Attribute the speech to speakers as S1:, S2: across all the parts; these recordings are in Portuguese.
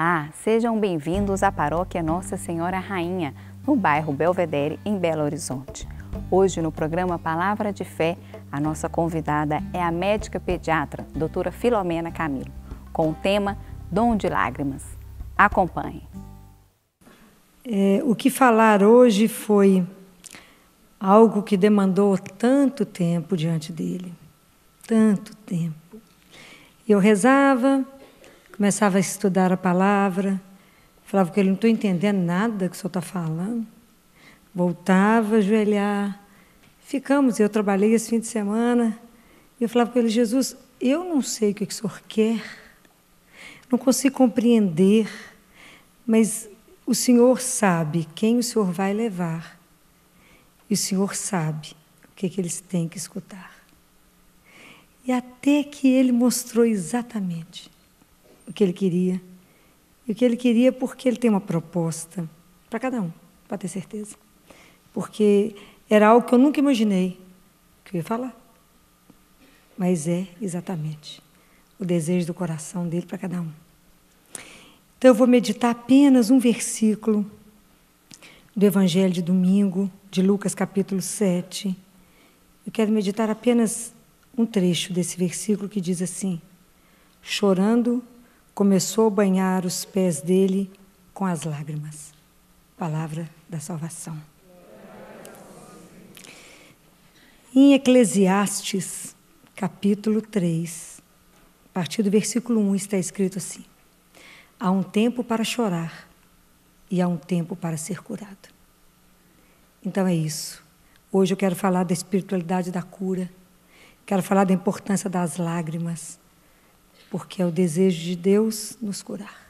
S1: Olá, sejam bem-vindos à Paróquia Nossa Senhora Rainha, no bairro Belvedere, em Belo Horizonte. Hoje, no programa Palavra de Fé, a nossa convidada é a médica pediatra, doutora Filomena Camilo, com o tema Dom de Lágrimas. Acompanhe.
S2: É, o que falar hoje foi algo que demandou tanto tempo diante dele, tanto tempo. Eu rezava, começava a estudar a palavra, falava que ele não estou entendendo nada que o senhor está falando. Voltava a ajoelhar. Ficamos, eu trabalhei esse fim de semana, e eu falava com ele, Jesus, eu não sei o que o senhor quer, não consigo compreender, mas o senhor sabe quem o senhor vai levar, e o senhor sabe o que, que eles têm que escutar. E até que ele mostrou exatamente o que ele queria. E o que ele queria porque ele tem uma proposta para cada um, para ter certeza. Porque era algo que eu nunca imaginei que eu ia falar. Mas é exatamente o desejo do coração dele para cada um. Então eu vou meditar apenas um versículo do Evangelho de domingo, de Lucas capítulo 7. Eu quero meditar apenas um trecho desse versículo que diz assim: Chorando começou a banhar os pés dele com as lágrimas. Palavra da salvação. Em Eclesiastes, capítulo 3, a partir do versículo 1, está escrito assim: Há um tempo para chorar e há um tempo para ser curado. Então é isso. Hoje eu quero falar da espiritualidade da cura, quero falar da importância das lágrimas, porque é o desejo de Deus nos curar.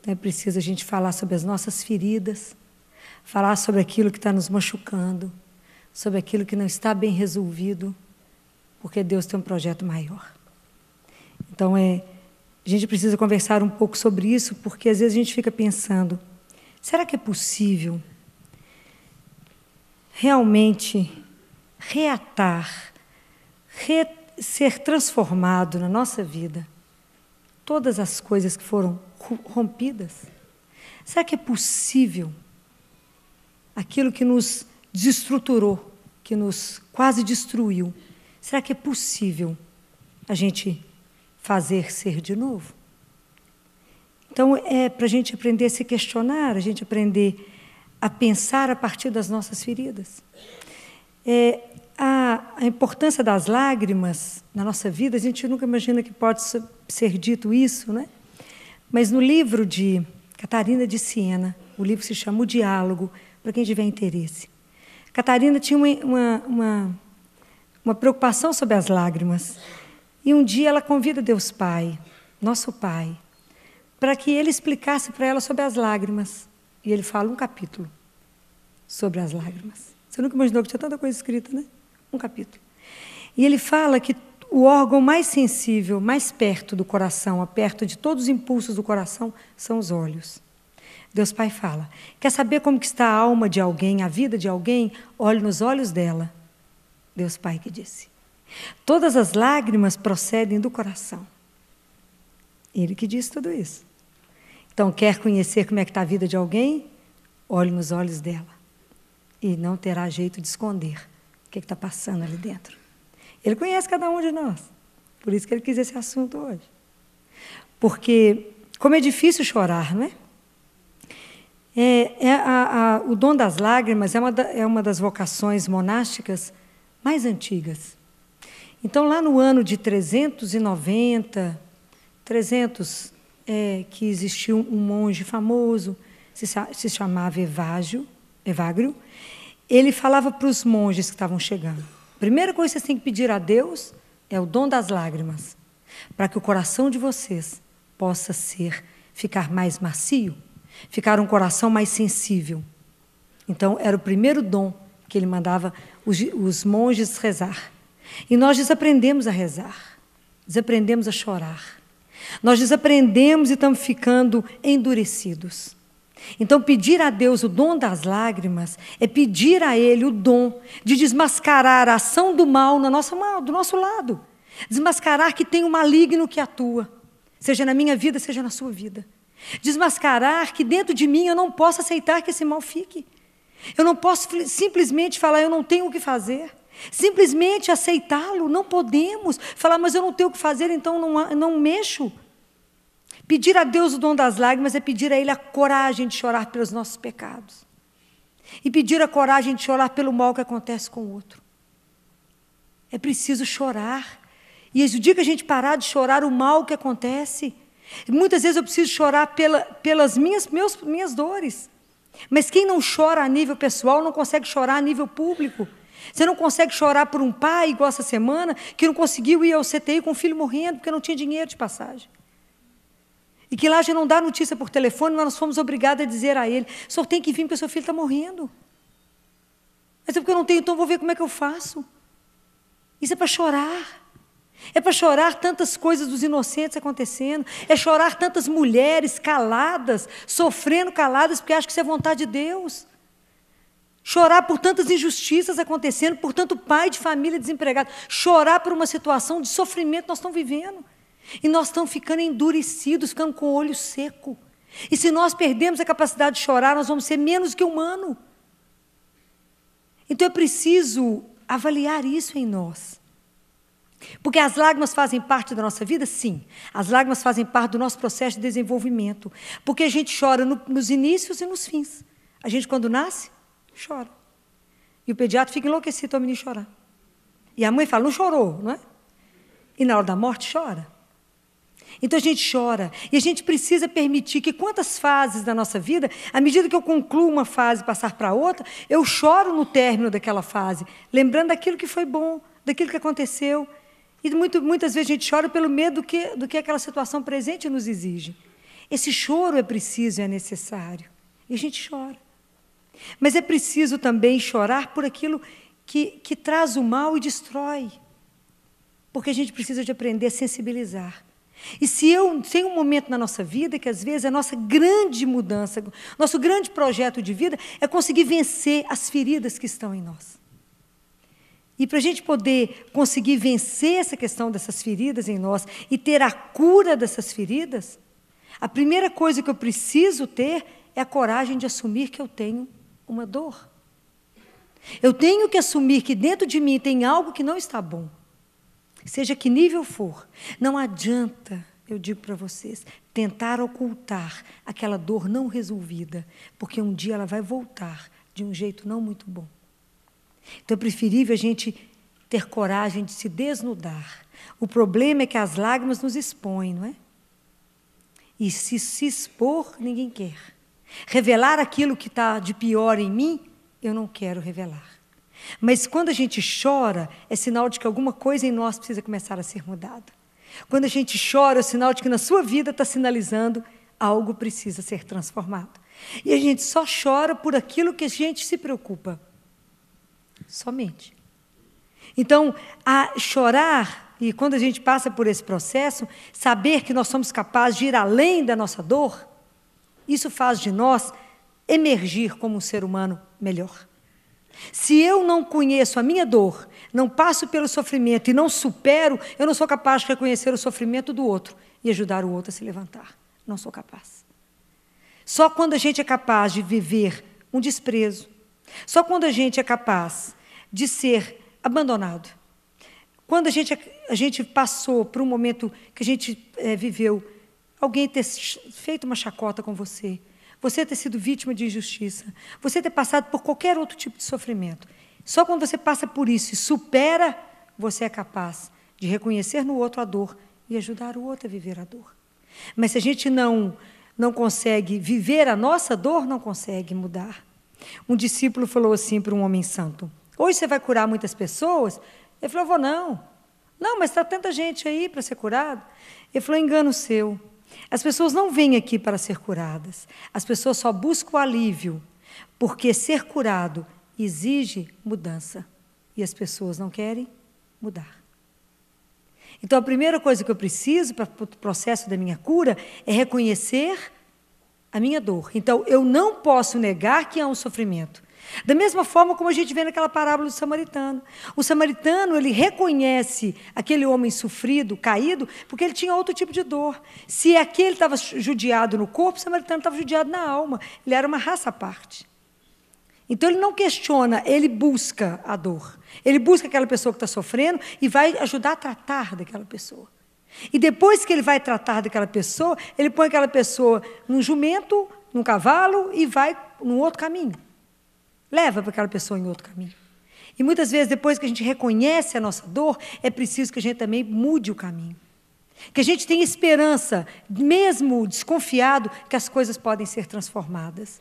S2: Então é preciso a gente falar sobre as nossas feridas, falar sobre aquilo que está nos machucando, sobre aquilo que não está bem resolvido, porque Deus tem um projeto maior. Então é, a gente precisa conversar um pouco sobre isso, porque às vezes a gente fica pensando: será que é possível realmente reatar, reatar ser transformado na nossa vida todas as coisas que foram rompidas? Será que é possível aquilo que nos destruturou, que nos quase destruiu? Será que é possível a gente fazer ser de novo? Então, é para a gente aprender a se questionar, a gente aprender a pensar a partir das nossas feridas. É, a, a, importância das lágrimas na nossa vida, a gente nunca imagina que pode ser dito isso, né? Mas no livro de Catarina de Siena, o livro se chama O Diálogo, para quem tiver interesse. Catarina tinha uma, uma, uma, uma preocupação sobre as lágrimas. E um dia ela convida Deus Pai, nosso Pai, para que ele explicasse para ela sobre as lágrimas. E ele fala um capítulo sobre as lágrimas. Você nunca imaginou que tinha tanta coisa escrita, né? Um capítulo. E ele fala que o órgão mais sensível, mais perto do coração, perto de todos os impulsos do coração, são os olhos. Deus Pai fala: quer saber como que está a alma de alguém, a vida de alguém? Olhe nos olhos dela. Deus Pai que disse. Todas as lágrimas procedem do coração. Ele que disse tudo isso. Então, quer conhecer como é que está a vida de alguém? Olhe nos olhos dela. E não terá jeito de esconder o que está passando ali dentro. Ele conhece cada um de nós. Por isso que ele quis esse assunto hoje. Porque, como é difícil chorar, não é? é, é a, a, o dom das lágrimas é uma, da, é uma das vocações monásticas mais antigas. Então, lá no ano de 390, 300, é, que existiu um monge famoso, se, se chamava Evágio, Evagrio, ele falava para os monges que estavam chegando: primeira coisa que vocês têm que pedir a Deus é o dom das lágrimas, para que o coração de vocês possa ser, ficar mais macio, ficar um coração mais sensível. Então, era o primeiro dom que ele mandava os, os monges rezar. E nós desaprendemos a rezar, desaprendemos a chorar. Nós desaprendemos e estamos ficando endurecidos. Então, pedir a Deus o dom das lágrimas é pedir a Ele o dom de desmascarar a ação do mal no nosso, do nosso lado. Desmascarar que tem o um maligno que atua, seja na minha vida, seja na sua vida. Desmascarar que dentro de mim eu não posso aceitar que esse mal fique. Eu não posso simplesmente falar, eu não tenho o que fazer. Simplesmente aceitá-lo, não podemos. Falar, mas eu não tenho o que fazer, então não, não mexo. Pedir a Deus o dom das lágrimas é pedir a Ele a coragem de chorar pelos nossos pecados. E pedir a coragem de chorar pelo mal que acontece com o outro. É preciso chorar. E o dia que a gente parar de chorar o mal que acontece, muitas vezes eu preciso chorar pela, pelas minhas, meus, minhas dores. Mas quem não chora a nível pessoal não consegue chorar a nível público. Você não consegue chorar por um pai, igual essa semana, que não conseguiu ir ao CTI com o filho morrendo porque não tinha dinheiro de passagem. E que lá já não dá notícia por telefone, nós fomos obrigados a dizer a ele: o senhor tem que vir porque seu filho está morrendo. Mas é porque eu não tenho, então vou ver como é que eu faço. Isso é para chorar. É para chorar tantas coisas dos inocentes acontecendo. É chorar tantas mulheres caladas, sofrendo caladas, porque acham que isso é vontade de Deus. Chorar por tantas injustiças acontecendo, por tanto pai de família desempregado. Chorar por uma situação de sofrimento que nós estamos vivendo. E nós estamos ficando endurecidos, ficando com o olho seco. E se nós perdemos a capacidade de chorar, nós vamos ser menos que humano. Então é preciso avaliar isso em nós. Porque as lágrimas fazem parte da nossa vida? Sim. As lágrimas fazem parte do nosso processo de desenvolvimento. Porque a gente chora no, nos inícios e nos fins. A gente, quando nasce, chora. E o pediatra fica enlouquecido ao menino chorar. E a mãe fala, não chorou, não é? E na hora da morte, chora. Então a gente chora. E a gente precisa permitir que quantas fases da nossa vida, à medida que eu concluo uma fase e passar para outra, eu choro no término daquela fase, lembrando daquilo que foi bom, daquilo que aconteceu. E muito, muitas vezes a gente chora pelo medo do que, do que aquela situação presente nos exige. Esse choro é preciso, é necessário. E a gente chora. Mas é preciso também chorar por aquilo que, que traz o mal e destrói. Porque a gente precisa de aprender a sensibilizar. E se eu tem um momento na nossa vida que às vezes a nossa grande mudança, nosso grande projeto de vida é conseguir vencer as feridas que estão em nós. E para a gente poder conseguir vencer essa questão dessas feridas em nós e ter a cura dessas feridas, a primeira coisa que eu preciso ter é a coragem de assumir que eu tenho uma dor. Eu tenho que assumir que dentro de mim tem algo que não está bom. Seja que nível for, não adianta, eu digo para vocês, tentar ocultar aquela dor não resolvida, porque um dia ela vai voltar de um jeito não muito bom. Então é preferível a gente ter coragem de se desnudar. O problema é que as lágrimas nos expõem, não é? E se se expor, ninguém quer. Revelar aquilo que está de pior em mim, eu não quero revelar. Mas quando a gente chora, é sinal de que alguma coisa em nós precisa começar a ser mudada. Quando a gente chora, é sinal de que na sua vida está sinalizando algo precisa ser transformado. E a gente só chora por aquilo que a gente se preocupa. Somente. Então, a chorar, e quando a gente passa por esse processo, saber que nós somos capazes de ir além da nossa dor, isso faz de nós emergir como um ser humano melhor. Se eu não conheço a minha dor, não passo pelo sofrimento e não supero, eu não sou capaz de reconhecer o sofrimento do outro e ajudar o outro a se levantar. Não sou capaz. Só quando a gente é capaz de viver um desprezo, só quando a gente é capaz de ser abandonado, quando a gente, a gente passou por um momento que a gente é, viveu alguém ter feito uma chacota com você, você ter sido vítima de injustiça, você ter passado por qualquer outro tipo de sofrimento. Só quando você passa por isso e supera, você é capaz de reconhecer no outro a dor e ajudar o outro a viver a dor. Mas se a gente não não consegue viver a nossa dor, não consegue mudar. Um discípulo falou assim para um homem santo: Hoje você vai curar muitas pessoas? Ele falou: Vou não. Não, mas está tanta gente aí para ser curado. Ele falou: Engano seu. As pessoas não vêm aqui para ser curadas. As pessoas só buscam alívio, porque ser curado exige mudança. E as pessoas não querem mudar. Então, a primeira coisa que eu preciso para o processo da minha cura é reconhecer a minha dor. Então, eu não posso negar que há um sofrimento, Da mesma forma como a gente vê naquela parábola do samaritano. O samaritano, ele reconhece aquele homem sofrido, caído, porque ele tinha outro tipo de dor. Se aquele estava judiado no corpo, o samaritano estava judiado na alma. Ele era uma raça à parte. Então ele não questiona, ele busca a dor. Ele busca aquela pessoa que está sofrendo e vai ajudar a tratar daquela pessoa. E depois que ele vai tratar daquela pessoa, ele põe aquela pessoa num jumento, num cavalo e vai num outro caminho. Leva para aquela pessoa em outro caminho. E muitas vezes, depois que a gente reconhece a nossa dor, é preciso que a gente também mude o caminho. Que a gente tenha esperança, mesmo desconfiado, que as coisas podem ser transformadas.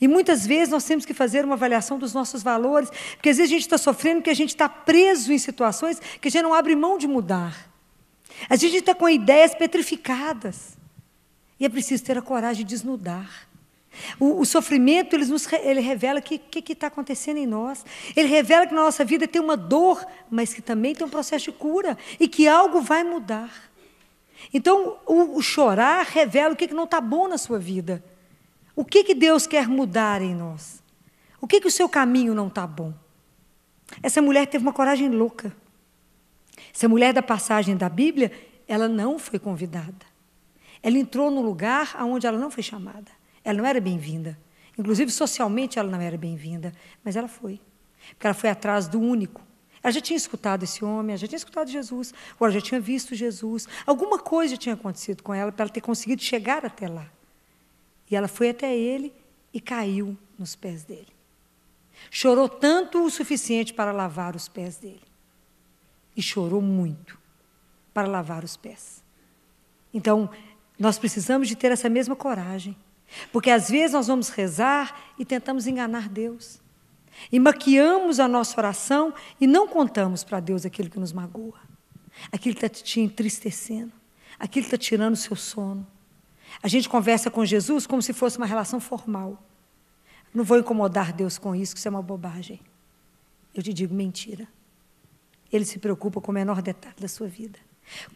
S2: E muitas vezes nós temos que fazer uma avaliação dos nossos valores, porque às vezes a gente está sofrendo porque a gente está preso em situações que a gente não abre mão de mudar. A gente está com ideias petrificadas. E é preciso ter a coragem de desnudar. O, o sofrimento ele, nos, ele revela o que está acontecendo em nós. Ele revela que na nossa vida tem uma dor, mas que também tem um processo de cura e que algo vai mudar. Então, o, o chorar revela o que, que não está bom na sua vida. O que, que Deus quer mudar em nós? O que, que o seu caminho não está bom? Essa mulher teve uma coragem louca. Essa mulher da passagem da Bíblia, ela não foi convidada. Ela entrou num lugar onde ela não foi chamada. Ela não era bem-vinda. Inclusive, socialmente, ela não era bem-vinda. Mas ela foi. Porque ela foi atrás do único. Ela já tinha escutado esse homem, ela já tinha escutado Jesus, ou ela já tinha visto Jesus. Alguma coisa tinha acontecido com ela para ela ter conseguido chegar até lá. E ela foi até ele e caiu nos pés dele. Chorou tanto o suficiente para lavar os pés dele. E chorou muito para lavar os pés. Então, nós precisamos de ter essa mesma coragem. Porque às vezes nós vamos rezar e tentamos enganar Deus. E maquiamos a nossa oração e não contamos para Deus aquilo que nos magoa, aquilo que está te entristecendo, aquilo que está tirando o seu sono. A gente conversa com Jesus como se fosse uma relação formal. Não vou incomodar Deus com isso, que isso é uma bobagem. Eu te digo mentira. Ele se preocupa com o menor detalhe da sua vida.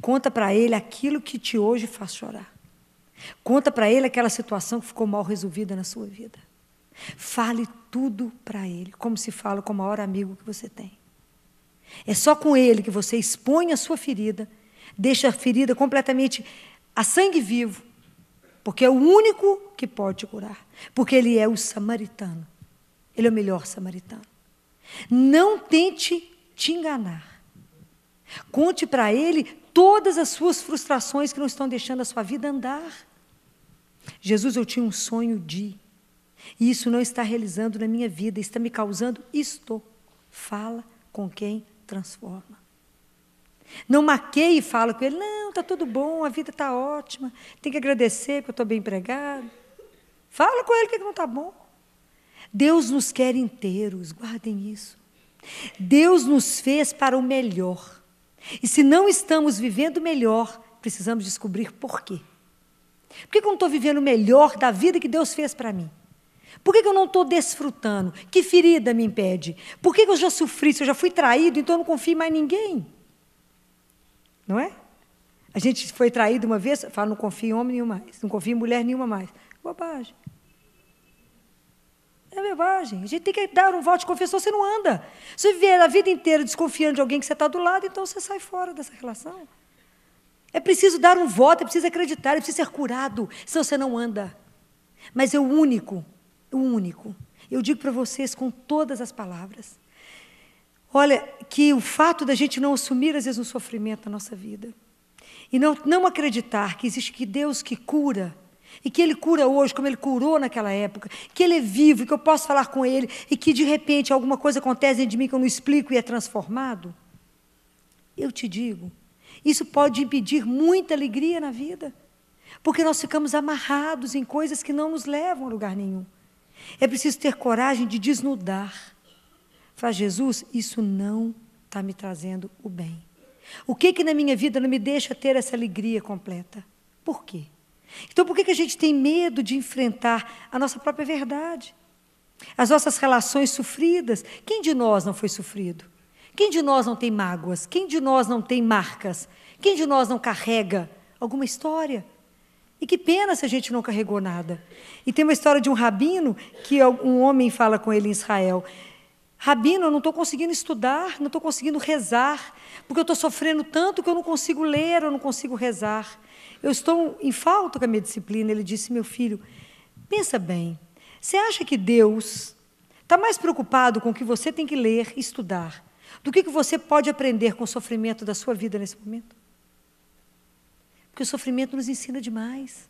S2: Conta para ele aquilo que te hoje faz chorar. Conta para ele aquela situação que ficou mal resolvida na sua vida. Fale tudo para ele, como se fala com o maior amigo que você tem. É só com ele que você expõe a sua ferida, deixa a ferida completamente a sangue vivo, porque é o único que pode te curar, porque ele é o samaritano. Ele é o melhor samaritano. Não tente te enganar. Conte para ele todas as suas frustrações que não estão deixando a sua vida andar. Jesus, eu tinha um sonho de, e isso não está realizando na minha vida, está me causando isto. Fala com quem transforma. Não maqueie e fala com ele, não, está tudo bom, a vida está ótima, tem que agradecer porque eu estou bem empregado. Fala com ele que não está bom. Deus nos quer inteiros, guardem isso. Deus nos fez para o melhor. E se não estamos vivendo melhor, precisamos descobrir por quê. Por que, eu não estou vivendo o melhor da vida que Deus fez para mim? Por que, eu não estou desfrutando? Que ferida me impede? Por que, eu já sofri? Se eu já fui traído, então eu não confio em mais ninguém. Não é? A gente foi traído uma vez, fala, não confio em homem nenhum mais, não confio em mulher nenhuma mais. Bobagem. É bobagem. A gente tem que dar um voto de confiança, você não anda. Se você viver a vida inteira desconfiando de alguém que você está do lado, então você sai fora dessa relação. É preciso dar um voto, é preciso acreditar, é preciso ser curado, senão você não anda. Mas é o único, o único. Eu digo para vocês com todas as palavras. Olha, que o fato da gente não assumir, às vezes, um sofrimento na nossa vida, e não, não acreditar que existe que Deus que cura, e que Ele cura hoje, como Ele curou naquela época, que Ele é vivo, que eu posso falar com Ele, e que de repente alguma coisa acontece dentro de mim que eu não explico e é transformado, eu te digo, isso pode impedir muita alegria na vida, porque nós ficamos amarrados em coisas que não nos levam a lugar nenhum. É preciso ter coragem de desnudar. Fala, Jesus, isso não está me trazendo o bem. O que que na minha vida não me deixa ter essa alegria completa? Por quê? Então, por que, que a gente tem medo de enfrentar a nossa própria verdade? As nossas relações sofridas. Quem de nós não foi sofrido? Quem de nós não tem mágoas? Quem de nós não tem marcas? Quem de nós não carrega alguma história? E que pena se a gente não carregou nada. E tem uma história de um rabino que um homem fala com ele em Israel. Rabino, eu não estou conseguindo estudar, não estou conseguindo rezar, porque eu estou sofrendo tanto que eu não consigo ler, eu não consigo rezar. Eu estou em falta com a minha disciplina. Ele disse, meu filho, pensa bem, você acha que Deus está mais preocupado com o que você tem que ler e estudar do que, que você pode aprender com o sofrimento da sua vida nesse momento? Porque o sofrimento nos ensina demais.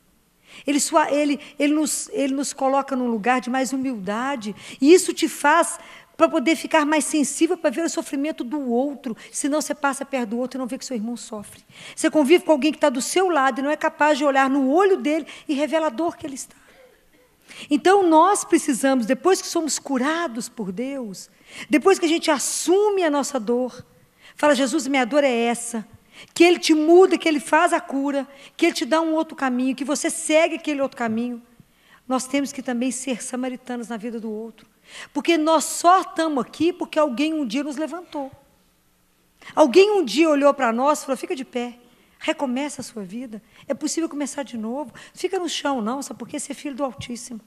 S2: Ele, ele, ele, nos, ele nos coloca num lugar de mais humildade. E isso te faz para poder ficar mais sensível para ver o sofrimento do outro. Senão você passa perto do outro e não vê que seu irmão sofre. Você convive com alguém que está do seu lado e não é capaz de olhar no olho dele e revela a dor que ele está. Então nós precisamos, depois que somos curados por Deus, depois que a gente assume a nossa dor, fala: Jesus, minha dor é essa que Ele te muda, que Ele faz a cura, que Ele te dá um outro caminho, que você segue aquele outro caminho. Nós temos que também ser samaritanos na vida do outro. Porque nós só estamos aqui porque alguém um dia nos levantou. Alguém um dia olhou para nós e falou: fica de pé, recomeça a sua vida. É possível começar de novo. Fica no chão, não, só porque você é filho do Altíssimo.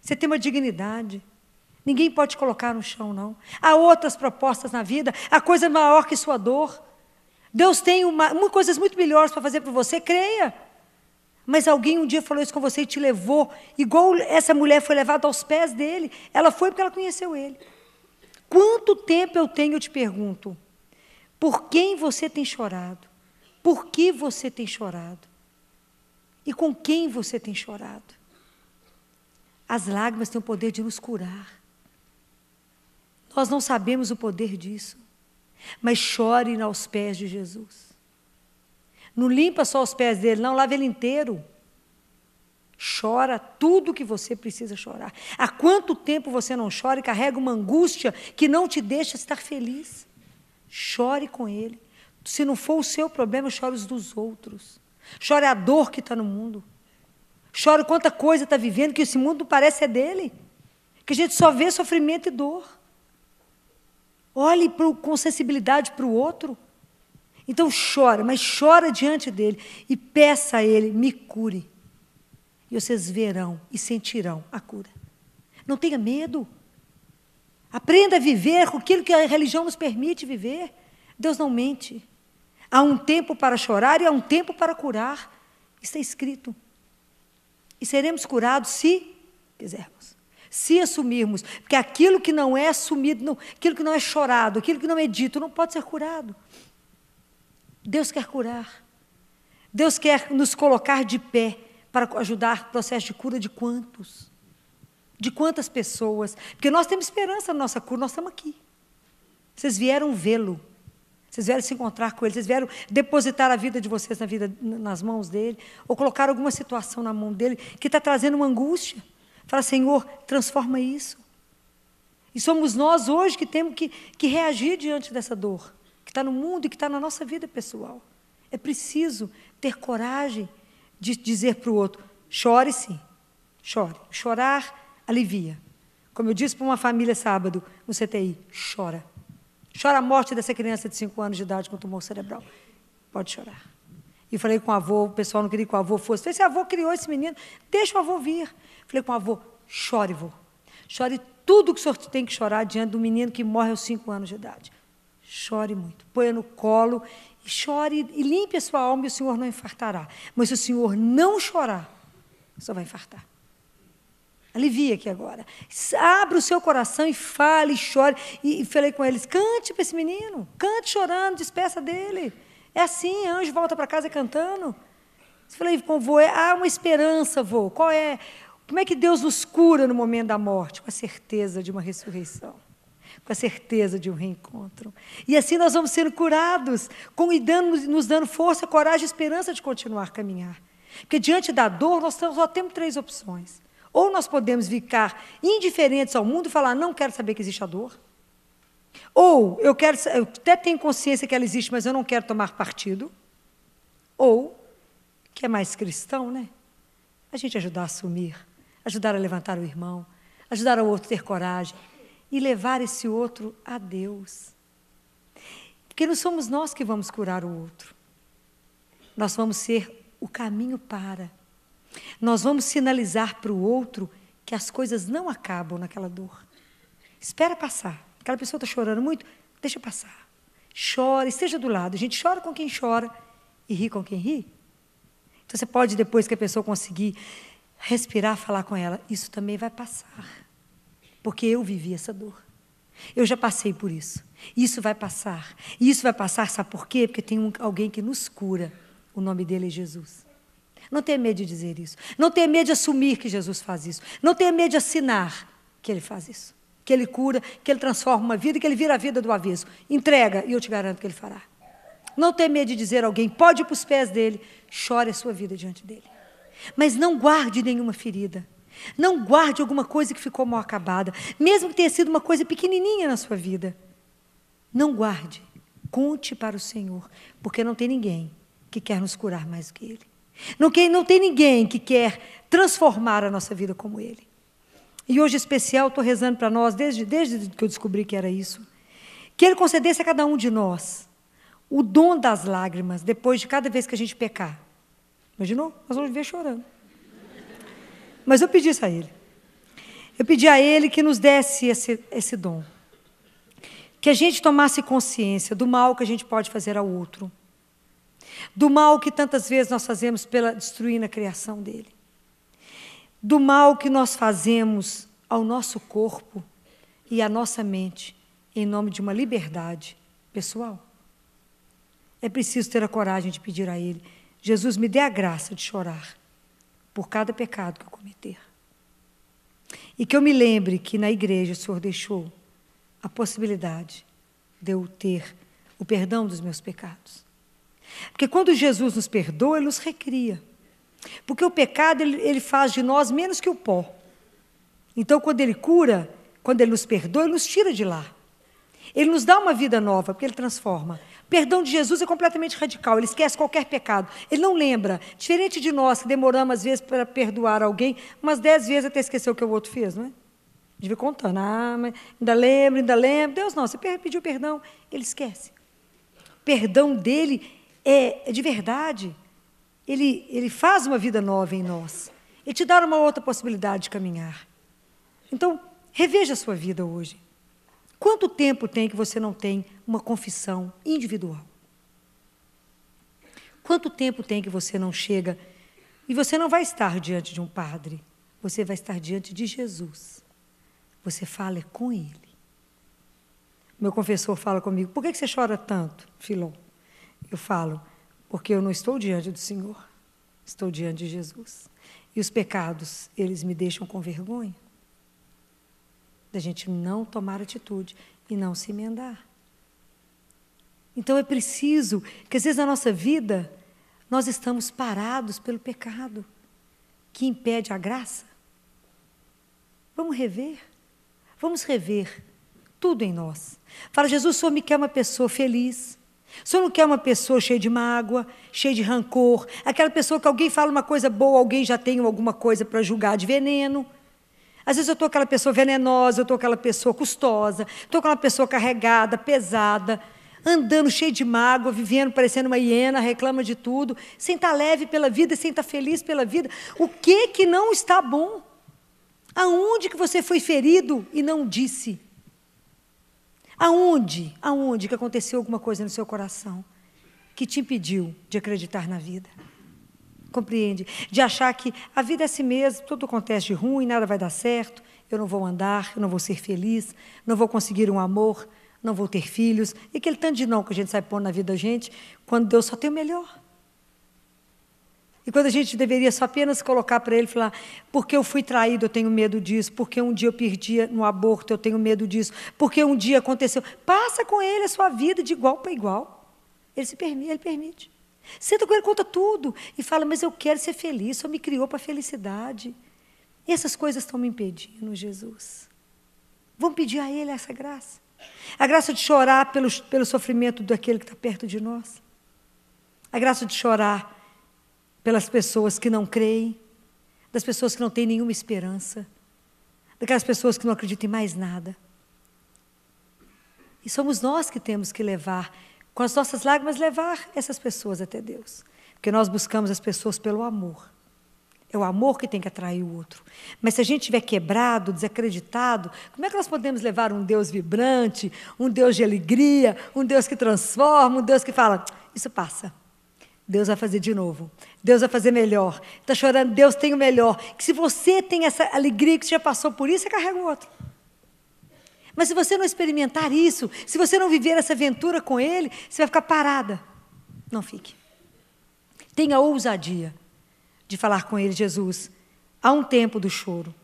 S2: Você tem uma dignidade. Ninguém pode colocar no chão, não. Há outras propostas na vida, há coisa maior que sua dor. Deus tem uma, uma coisas muito melhores para fazer para você, creia. Mas alguém um dia falou isso com você e te levou, igual essa mulher foi levada aos pés dele. Ela foi porque ela conheceu ele. Quanto tempo eu tenho, eu te pergunto, por quem você tem chorado? Por que você tem chorado? E com quem você tem chorado? As lágrimas têm o poder de nos curar. Nós não sabemos o poder disso mas chore aos pés de Jesus. Não limpa só os pés dele, não, lava ele inteiro. Chora tudo o que você precisa chorar. Há quanto tempo você não chora e carrega uma angústia que não te deixa estar feliz? Chore com ele. Se não for o seu problema, chore os dos outros. Chore a dor que está no mundo. Chore quanta coisa está vivendo que esse mundo parece é dele. Que a gente só vê sofrimento e dor. Olhe pro, com sensibilidade para o outro. Então chora, mas chora diante dele e peça a ele, me cure. E vocês verão e sentirão a cura. Não tenha medo. Aprenda a viver com aquilo que a religião nos permite viver. Deus não mente. Há um tempo para chorar e há um tempo para curar. Está escrito. E seremos curados se quisermos se assumirmos, porque aquilo que não é assumido, não, aquilo que não é chorado, aquilo que não é dito, não pode ser curado. Deus quer curar. Deus quer nos colocar de pé para ajudar o processo de cura de quantos? De quantas pessoas? Porque nós temos esperança na nossa cura, nós estamos aqui. Vocês vieram vê-lo. Vocês vieram se encontrar com ele, vocês vieram depositar a vida de vocês na vida, nas mãos dele, ou colocar alguma situação na mão dele que está trazendo uma angústia. Fala, Senhor, transforma isso. E somos nós hoje que temos que, que reagir diante dessa dor, que está no mundo e que está na nossa vida pessoal. É preciso ter coragem de dizer para o outro: chore sim, chore. Chorar alivia. Como eu disse para uma família sábado no CTI: chora. Chora a morte dessa criança de 5 anos de idade com tumor cerebral. Pode chorar. E falei com o avô, o pessoal não queria que o avô fosse. Falei, esse avô criou esse menino, deixa o avô vir. Falei com o avô, chore, vô. Chore tudo o que o senhor tem que chorar diante do menino que morre aos cinco anos de idade. Chore muito. Põe no colo e chore e limpe a sua alma e o senhor não infartará. Mas se o senhor não chorar, só vai infartar. Alivia aqui agora. Abra o seu coração e fale, e chore. E, e falei com eles: cante para esse menino, cante chorando, despeça dele. É assim, anjo volta para casa cantando. Eu falei com o vô, há uma esperança, vô. Qual é? Como é que Deus nos cura no momento da morte? Com a certeza de uma ressurreição, com a certeza de um reencontro. E assim nós vamos sendo curados, com, e dando, nos dando força, coragem e esperança de continuar a caminhar. Porque diante da dor, nós só temos três opções. Ou nós podemos ficar indiferentes ao mundo e falar, não quero saber que existe a dor. Ou eu quero, eu até tenho consciência que ela existe, mas eu não quero tomar partido. Ou, que é mais cristão, né? A gente ajudar a assumir ajudar a levantar o irmão, ajudar o outro a ter coragem e levar esse outro a Deus. Porque não somos nós que vamos curar o outro. Nós vamos ser o caminho para. Nós vamos sinalizar para o outro que as coisas não acabam naquela dor. Espera passar. Aquela pessoa está chorando muito, deixa passar. Chora, esteja do lado. A gente chora com quem chora e ri com quem ri. Então você pode, depois que a pessoa conseguir respirar, falar com ela: Isso também vai passar. Porque eu vivi essa dor. Eu já passei por isso. Isso vai passar. E isso vai passar, sabe por quê? Porque tem um, alguém que nos cura. O nome dele é Jesus. Não tenha medo de dizer isso. Não tenha medo de assumir que Jesus faz isso. Não tenha medo de assinar que ele faz isso. Que ele cura, que ele transforma uma vida, que ele vira a vida do avesso. Entrega e eu te garanto que ele fará. Não tenha medo de dizer a alguém, pode ir para os pés dele, chore a sua vida diante dele. Mas não guarde nenhuma ferida. Não guarde alguma coisa que ficou mal acabada, mesmo que tenha sido uma coisa pequenininha na sua vida. Não guarde. Conte para o Senhor, porque não tem ninguém que quer nos curar mais do que Ele. Não, quer, não tem ninguém que quer transformar a nossa vida como Ele. E hoje, especial, estou rezando para nós, desde, desde que eu descobri que era isso, que Ele concedesse a cada um de nós o dom das lágrimas depois de cada vez que a gente pecar. Imaginou? Nós vamos viver chorando. Mas eu pedi isso a Ele. Eu pedi a Ele que nos desse esse, esse dom. Que a gente tomasse consciência do mal que a gente pode fazer ao outro. Do mal que tantas vezes nós fazemos pela destruindo a criação dele. Do mal que nós fazemos ao nosso corpo e à nossa mente em nome de uma liberdade pessoal. É preciso ter a coragem de pedir a Ele: Jesus, me dê a graça de chorar por cada pecado que eu cometer. E que eu me lembre que na igreja o Senhor deixou a possibilidade de eu ter o perdão dos meus pecados. Porque quando Jesus nos perdoa, Ele nos recria. Porque o pecado, ele, ele faz de nós menos que o pó. Então, quando Ele cura, quando Ele nos perdoa, Ele nos tira de lá. Ele nos dá uma vida nova, porque Ele transforma. O perdão de Jesus é completamente radical, ele esquece qualquer pecado. Ele não lembra. Diferente de nós, que demoramos às vezes para perdoar alguém, umas dez vezes até esquecer o que o outro fez, não é? Devia contando. Ah, mas ainda lembro, ainda lembro. Deus não, você pediu perdão, ele esquece. O perdão dele é, é de verdade. Ele, ele faz uma vida nova em nós. Ele te dá uma outra possibilidade de caminhar. Então, reveja a sua vida hoje. Quanto tempo tem que você não tem uma confissão individual? Quanto tempo tem que você não chega e você não vai estar diante de um padre, você vai estar diante de Jesus. Você fala com ele. Meu confessor fala comigo: por que você chora tanto, Filon? Eu falo: porque eu não estou diante do Senhor, estou diante de Jesus. E os pecados, eles me deixam com vergonha da gente não tomar atitude e não se emendar. Então é preciso que às vezes na nossa vida nós estamos parados pelo pecado que impede a graça. Vamos rever. Vamos rever tudo em nós. Fala, Jesus, o Senhor me quer uma pessoa feliz. O Senhor não quer uma pessoa cheia de mágoa, cheia de rancor, aquela pessoa que alguém fala uma coisa boa, alguém já tem alguma coisa para julgar de veneno. Às vezes eu estou aquela pessoa venenosa, eu estou aquela pessoa custosa, estou aquela pessoa carregada, pesada, andando cheio de mágoa, vivendo parecendo uma hiena, reclama de tudo, sem estar tá leve pela vida, sem estar tá feliz pela vida. O que que não está bom? Aonde que você foi ferido e não disse? Aonde? Aonde que aconteceu alguma coisa no seu coração que te impediu de acreditar na vida? Compreende? De achar que a vida é assim mesmo, tudo acontece de ruim, nada vai dar certo, eu não vou andar, eu não vou ser feliz, não vou conseguir um amor, não vou ter filhos. E aquele tanto de não que a gente sai pondo na vida da gente, quando Deus só tem o melhor. E quando a gente deveria só apenas colocar para ele falar, porque eu fui traído, eu tenho medo disso, porque um dia eu perdi no aborto, eu tenho medo disso, porque um dia aconteceu. Passa com ele a sua vida de igual para igual. Ele se permite, ele permite. Senta com ele, conta tudo. E fala, mas eu quero ser feliz, só me criou para a felicidade. E essas coisas estão me impedindo, Jesus. Vamos pedir a Ele essa graça. A graça de chorar pelo, pelo sofrimento daquele que está perto de nós. A graça de chorar pelas pessoas que não creem, das pessoas que não têm nenhuma esperança, daquelas pessoas que não acreditam em mais nada. E somos nós que temos que levar com as nossas lágrimas, levar essas pessoas até Deus. Porque nós buscamos as pessoas pelo amor. É o amor que tem que atrair o outro. Mas se a gente estiver quebrado, desacreditado, como é que nós podemos levar um Deus vibrante, um Deus de alegria, um Deus que transforma, um Deus que fala: Isso passa. Deus vai fazer de novo. Deus vai fazer melhor. Está chorando, Deus tem o melhor. Que se você tem essa alegria que você já passou por isso, você carrega o outro. Mas se você não experimentar isso, se você não viver essa aventura com Ele, você vai ficar parada. Não fique. Tenha ousadia de falar com Ele, Jesus. Há um tempo do choro,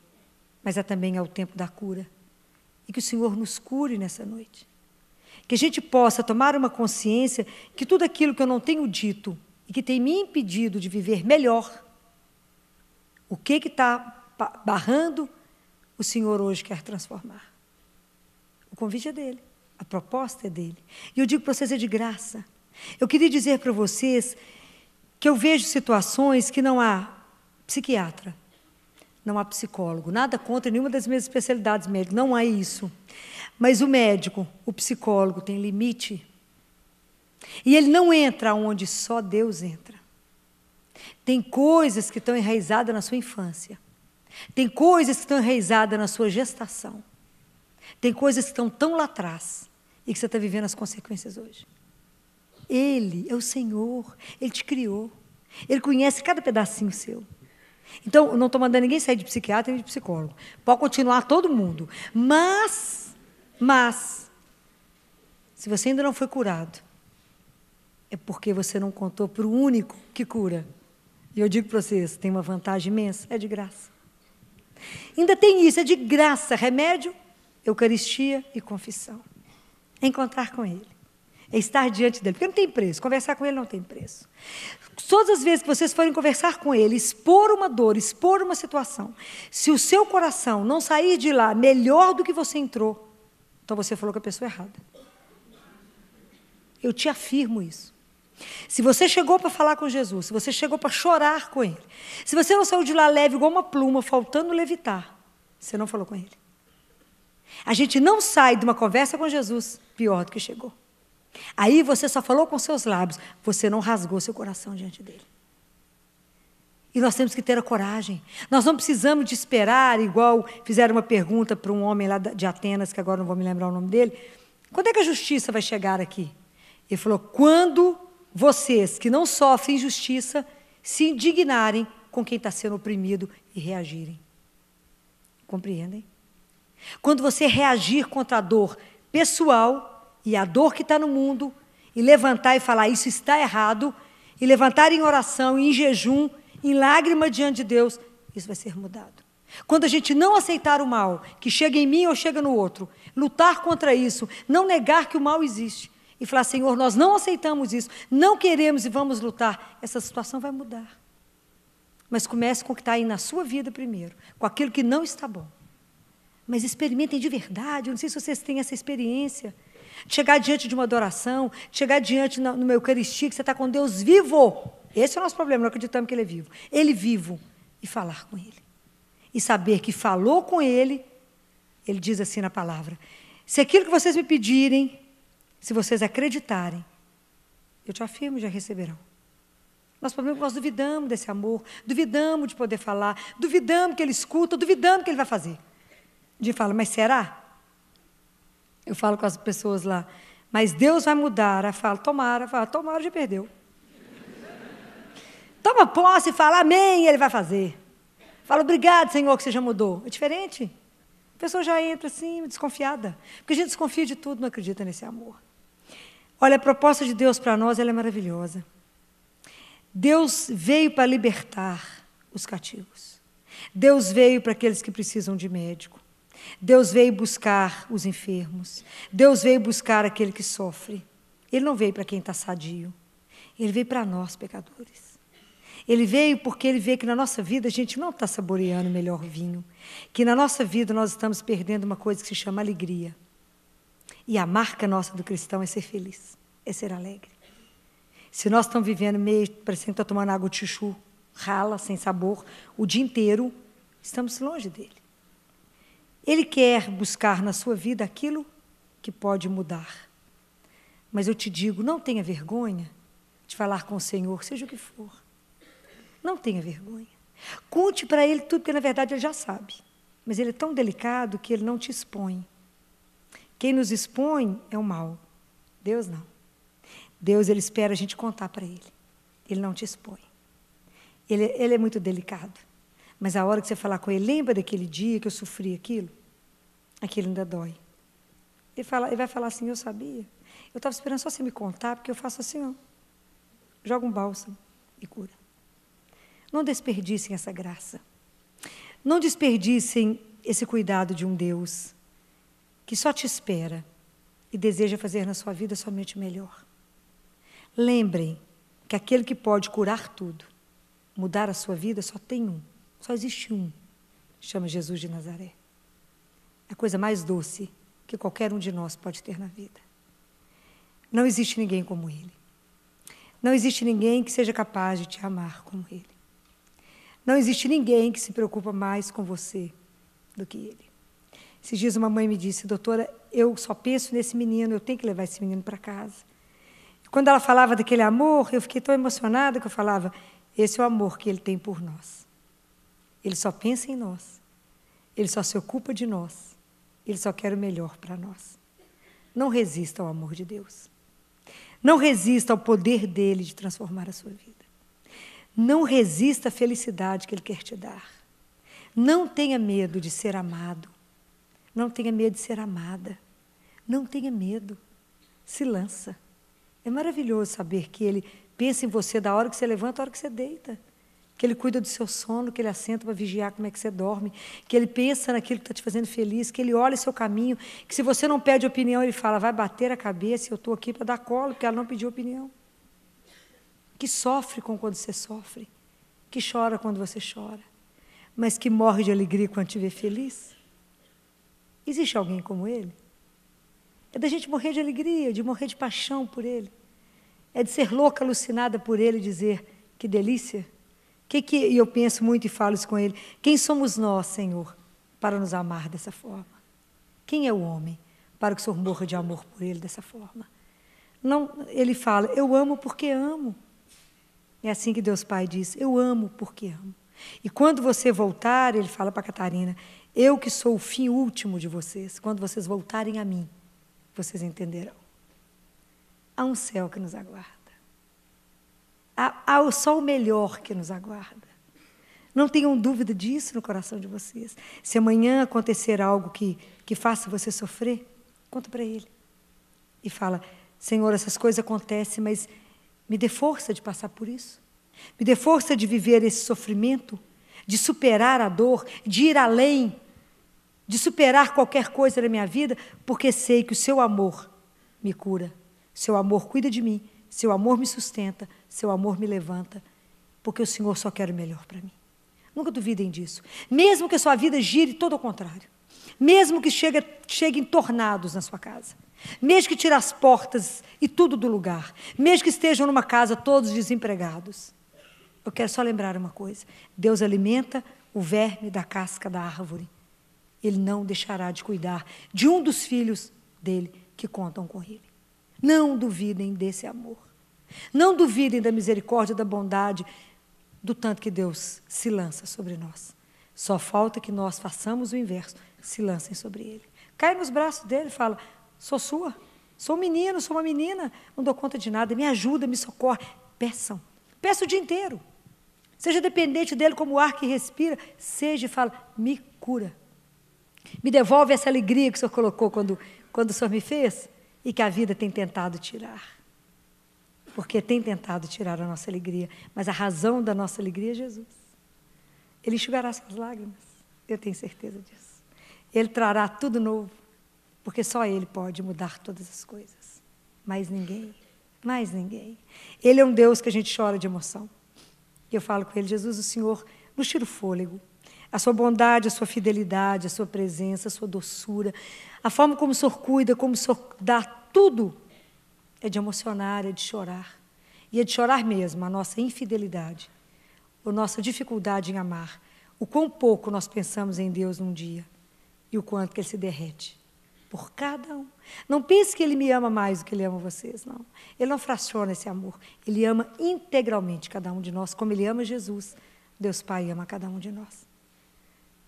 S2: mas há também há o tempo da cura. E que o Senhor nos cure nessa noite. Que a gente possa tomar uma consciência que tudo aquilo que eu não tenho dito e que tem me impedido de viver melhor, o que está barrando, o Senhor hoje quer transformar. O convite é dele, a proposta é dele. E eu digo para vocês, é de graça. Eu queria dizer para vocês que eu vejo situações que não há psiquiatra, não há psicólogo, nada contra nenhuma das minhas especialidades médicas, não há isso. Mas o médico, o psicólogo tem limite e ele não entra onde só Deus entra. Tem coisas que estão enraizadas na sua infância. Tem coisas que estão enraizadas na sua gestação. Tem coisas que estão tão lá atrás e que você está vivendo as consequências hoje. Ele é o Senhor, Ele te criou. Ele conhece cada pedacinho seu. Então, eu não estou mandando ninguém sair de psiquiatra e de psicólogo. Pode continuar todo mundo. Mas, mas, se você ainda não foi curado, é porque você não contou para o único que cura. E eu digo para vocês, tem uma vantagem imensa, é de graça. Ainda tem isso, é de graça, remédio, Eucaristia e confissão. É encontrar com Ele. É estar diante dele, porque não tem preço. Conversar com ele não tem preço. Todas as vezes que vocês forem conversar com ele, expor uma dor, expor uma situação, se o seu coração não sair de lá melhor do que você entrou, então você falou com a pessoa errada. Eu te afirmo isso. Se você chegou para falar com Jesus, se você chegou para chorar com Ele, se você não saiu de lá leve igual uma pluma, faltando levitar, você não falou com Ele. A gente não sai de uma conversa com Jesus pior do que chegou. Aí você só falou com seus lábios, você não rasgou seu coração diante dele. E nós temos que ter a coragem. Nós não precisamos de esperar, igual fizeram uma pergunta para um homem lá de Atenas, que agora não vou me lembrar o nome dele. Quando é que a justiça vai chegar aqui? Ele falou: quando vocês que não sofrem injustiça se indignarem com quem está sendo oprimido e reagirem. Compreendem? Quando você reagir contra a dor pessoal e a dor que está no mundo, e levantar e falar isso está errado, e levantar em oração, em jejum, em lágrima diante de Deus, isso vai ser mudado. Quando a gente não aceitar o mal, que chega em mim ou chega no outro, lutar contra isso, não negar que o mal existe, e falar: Senhor, nós não aceitamos isso, não queremos e vamos lutar, essa situação vai mudar. Mas comece com o que está aí na sua vida primeiro, com aquilo que não está bom. Mas experimentem de verdade, eu não sei se vocês têm essa experiência. Chegar diante de uma adoração, chegar diante no meu Eucaristia, que você está com Deus vivo. Esse é o nosso problema, não acreditamos que Ele é vivo. Ele vivo. E falar com Ele. E saber que falou com Ele, Ele diz assim na palavra: se aquilo que vocês me pedirem, se vocês acreditarem, eu te afirmo, já receberão. Que nós duvidamos desse amor, duvidamos de poder falar, duvidamos que ele escuta, duvidamos que ele vai fazer. De fala, mas será? Eu falo com as pessoas lá, mas Deus vai mudar. Eu falo, tomara, falo, tomara, já perdeu. Toma posse e fala, amém, ele vai fazer. Fala, obrigado, Senhor, que você já mudou. É diferente. A pessoa já entra assim, desconfiada. Porque a gente desconfia de tudo, não acredita nesse amor. Olha, a proposta de Deus para nós é maravilhosa. Deus veio para libertar os cativos. Deus veio para aqueles que precisam de médico. Deus veio buscar os enfermos. Deus veio buscar aquele que sofre. Ele não veio para quem está sadio. Ele veio para nós, pecadores. Ele veio porque ele vê que na nossa vida a gente não está saboreando o melhor vinho. Que na nossa vida nós estamos perdendo uma coisa que se chama alegria. E a marca nossa do cristão é ser feliz, é ser alegre. Se nós estamos vivendo meio, parecendo que está tomando água de chuchu, rala, sem sabor, o dia inteiro, estamos longe dele. Ele quer buscar na sua vida aquilo que pode mudar. Mas eu te digo, não tenha vergonha de falar com o Senhor, seja o que for. Não tenha vergonha. Conte para ele tudo, porque na verdade ele já sabe. Mas ele é tão delicado que ele não te expõe. Quem nos expõe é o mal. Deus não. Deus ele espera a gente contar para ele. Ele não te expõe. Ele, ele é muito delicado. Mas a hora que você falar com ele, lembra daquele dia que eu sofri aquilo? Aquilo ainda dói. Ele, fala, ele vai falar assim, eu sabia. Eu estava esperando só você me contar, porque eu faço assim, ó. Joga um bálsamo e cura. Não desperdicem essa graça. Não desperdicem esse cuidado de um Deus que só te espera e deseja fazer na sua vida somente melhor. Lembrem que aquele que pode curar tudo, mudar a sua vida, só tem um. Só existe um. Chama Jesus de Nazaré. É a coisa mais doce que qualquer um de nós pode ter na vida. Não existe ninguém como ele. Não existe ninguém que seja capaz de te amar como ele. Não existe ninguém que se preocupa mais com você do que ele. Esses dias uma mãe me disse, doutora, eu só penso nesse menino, eu tenho que levar esse menino para casa. Quando ela falava daquele amor, eu fiquei tão emocionada que eu falava: esse é o amor que ele tem por nós. Ele só pensa em nós. Ele só se ocupa de nós. Ele só quer o melhor para nós. Não resista ao amor de Deus. Não resista ao poder dele de transformar a sua vida. Não resista à felicidade que ele quer te dar. Não tenha medo de ser amado. Não tenha medo de ser amada. Não tenha medo. Se lança. É maravilhoso saber que Ele pensa em você da hora que você levanta à hora que você deita. Que Ele cuida do seu sono, que Ele assenta para vigiar como é que você dorme, que Ele pensa naquilo que está te fazendo feliz, que Ele olha seu caminho, que se você não pede opinião, Ele fala, vai bater a cabeça, eu estou aqui para dar colo, porque ela não pediu opinião. Que sofre com quando você sofre, que chora quando você chora, mas que morre de alegria quando te vê feliz. Existe alguém como Ele? É da gente morrer de alegria, de morrer de paixão por Ele. É de ser louca, alucinada por Ele e dizer: que delícia. Que que, e eu penso muito e falo isso com Ele: quem somos nós, Senhor, para nos amar dessa forma? Quem é o homem para que o Senhor morra de amor por Ele dessa forma? Não, ele fala: eu amo porque amo. É assim que Deus Pai diz: eu amo porque amo. E quando você voltar, ele fala para Catarina: eu que sou o fim último de vocês, quando vocês voltarem a mim vocês entenderão. Há um céu que nos aguarda. Há, há só o melhor que nos aguarda. Não tenham dúvida disso no coração de vocês. Se amanhã acontecer algo que, que faça você sofrer, conta para ele. E fala: Senhor, essas coisas acontecem, mas me dê força de passar por isso. Me dê força de viver esse sofrimento, de superar a dor, de ir além de superar qualquer coisa na minha vida, porque sei que o seu amor me cura, seu amor cuida de mim, seu amor me sustenta, seu amor me levanta, porque o Senhor só quer o melhor para mim. Nunca duvidem disso. Mesmo que a sua vida gire todo ao contrário, mesmo que chegue, cheguem tornados na sua casa, mesmo que tire as portas e tudo do lugar, mesmo que estejam numa casa todos desempregados, eu quero só lembrar uma coisa: Deus alimenta o verme da casca da árvore ele não deixará de cuidar de um dos filhos dele que contam com ele. Não duvidem desse amor. Não duvidem da misericórdia, da bondade, do tanto que Deus se lança sobre nós. Só falta que nós façamos o inverso, se lancem sobre ele. Cai nos braços dele e fala: Sou sua, sou um menino, sou uma menina, não dou conta de nada, me ajuda, me socorre. Peçam, peça o dia inteiro. Seja dependente dele como o ar que respira, seja e fala: Me cura. Me devolve essa alegria que o Senhor colocou quando, quando o Senhor me fez e que a vida tem tentado tirar. Porque tem tentado tirar a nossa alegria, mas a razão da nossa alegria é Jesus. Ele enxugará suas lágrimas, eu tenho certeza disso. Ele trará tudo novo, porque só Ele pode mudar todas as coisas. Mais ninguém, mais ninguém. Ele é um Deus que a gente chora de emoção. E eu falo com Ele, Jesus, o Senhor nos tira o fôlego, a sua bondade, a sua fidelidade, a sua presença, a sua doçura, a forma como o Senhor cuida, como o Senhor dá tudo, é de emocionar, é de chorar. E é de chorar mesmo a nossa infidelidade, a nossa dificuldade em amar, o quão pouco nós pensamos em Deus num dia e o quanto que Ele se derrete por cada um. Não pense que Ele me ama mais do que Ele ama vocês, não. Ele não fraciona esse amor. Ele ama integralmente cada um de nós, como Ele ama Jesus Deus Pai ama cada um de nós.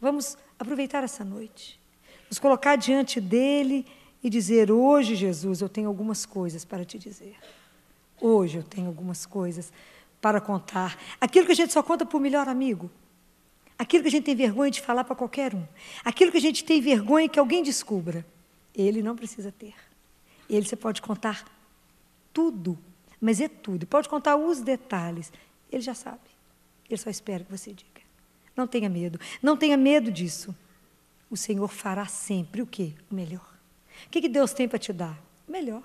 S2: Vamos aproveitar essa noite, nos colocar diante dele e dizer: Hoje, Jesus, eu tenho algumas coisas para te dizer. Hoje eu tenho algumas coisas para contar. Aquilo que a gente só conta para o melhor amigo. Aquilo que a gente tem vergonha de falar para qualquer um. Aquilo que a gente tem vergonha que alguém descubra. Ele não precisa ter. Ele você pode contar tudo, mas é tudo. Pode contar os detalhes. Ele já sabe. Ele só espera que você diga. Não tenha medo. Não tenha medo disso. O Senhor fará sempre o quê? O melhor. O que Deus tem para te dar? O melhor.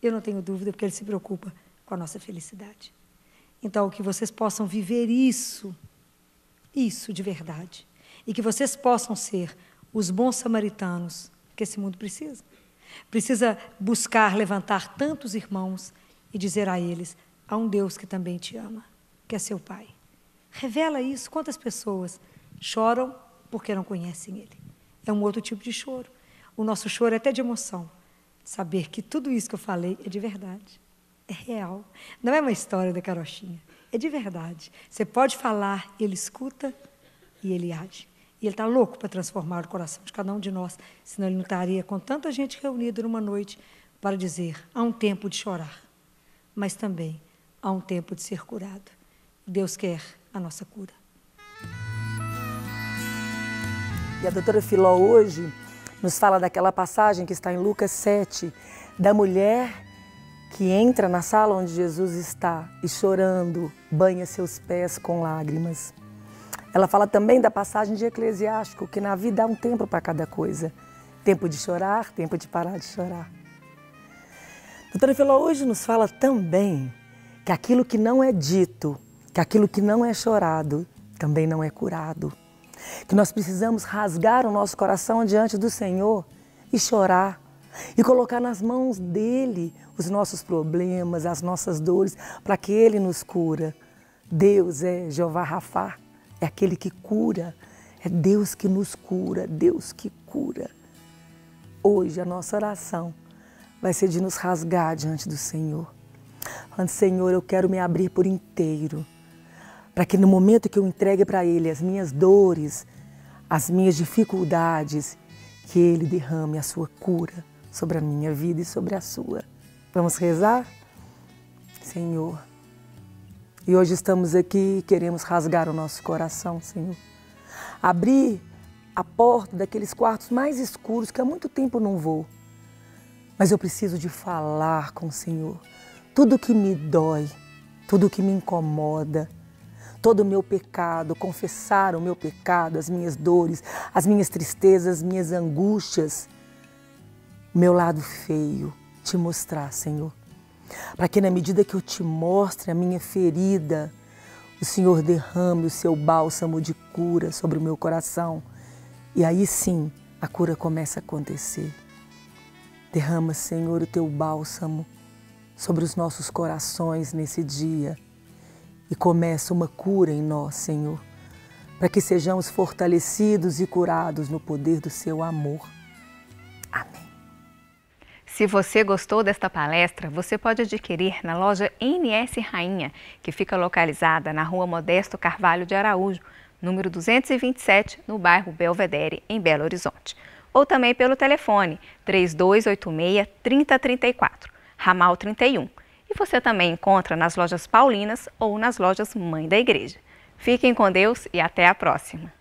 S2: Eu não tenho dúvida, porque Ele se preocupa com a nossa felicidade. Então, que vocês possam viver isso, isso de verdade. E que vocês possam ser os bons samaritanos que esse mundo precisa. Precisa buscar levantar tantos irmãos e dizer a eles: há um Deus que também te ama, que é seu Pai. Revela isso. Quantas pessoas choram porque não conhecem Ele? É um outro tipo de choro. O nosso choro é até de emoção saber que tudo isso que eu falei é de verdade, é real. Não é uma história da carochinha, é de verdade. Você pode falar, ele escuta e ele age. E ele está louco para transformar o coração de cada um de nós, senão ele não estaria com tanta gente reunida numa noite para dizer: há um tempo de chorar, mas também há um tempo de ser curado. Deus quer a nossa cura.
S3: E a doutora Filó hoje nos fala daquela passagem que está em Lucas 7, da mulher que entra na sala onde Jesus está e chorando, banha seus pés com lágrimas. Ela fala também da passagem de Eclesiástico, que na vida há um tempo para cada coisa. Tempo de chorar, tempo de parar de chorar. Doutora Filó hoje nos fala também que aquilo que não é dito, que aquilo que não é chorado, também não é curado que nós precisamos rasgar o nosso coração diante do Senhor e chorar e colocar nas mãos dele os nossos problemas, as nossas dores, para que ele nos cura. Deus é Jeová Rafá, é aquele que cura, é Deus que nos cura, Deus que cura. Hoje a nossa oração vai ser de nos rasgar diante do Senhor. Falando, Senhor, eu quero me abrir por inteiro para que no momento que eu entregue para Ele as minhas dores, as minhas dificuldades, que Ele derrame a sua cura sobre a minha vida e sobre a sua. Vamos rezar? Senhor, e hoje estamos aqui e queremos rasgar o nosso coração, Senhor. Abrir a porta daqueles quartos mais escuros que há muito tempo não vou. Mas eu preciso de falar com o Senhor. Tudo que me dói, tudo que me incomoda, todo o meu pecado, confessar o meu pecado, as minhas dores, as minhas tristezas, as minhas angústias, meu lado feio, te mostrar, Senhor. Para que na medida que eu te mostre a minha ferida, o Senhor derrame o seu bálsamo de cura sobre o meu coração. E aí sim a cura começa a acontecer. Derrama, Senhor, o teu bálsamo sobre os nossos corações nesse dia e começa uma cura em nós, Senhor, para que sejamos fortalecidos e curados no poder do seu amor. Amém.
S1: Se você gostou desta palestra, você pode adquirir na loja NS Rainha, que fica localizada na rua Modesto Carvalho de Araújo, número 227, no bairro Belvedere, em Belo Horizonte. Ou também pelo telefone 3286-3034, ramal 31 e você também encontra nas lojas Paulinas ou nas lojas Mãe da Igreja. Fiquem com Deus e até a próxima!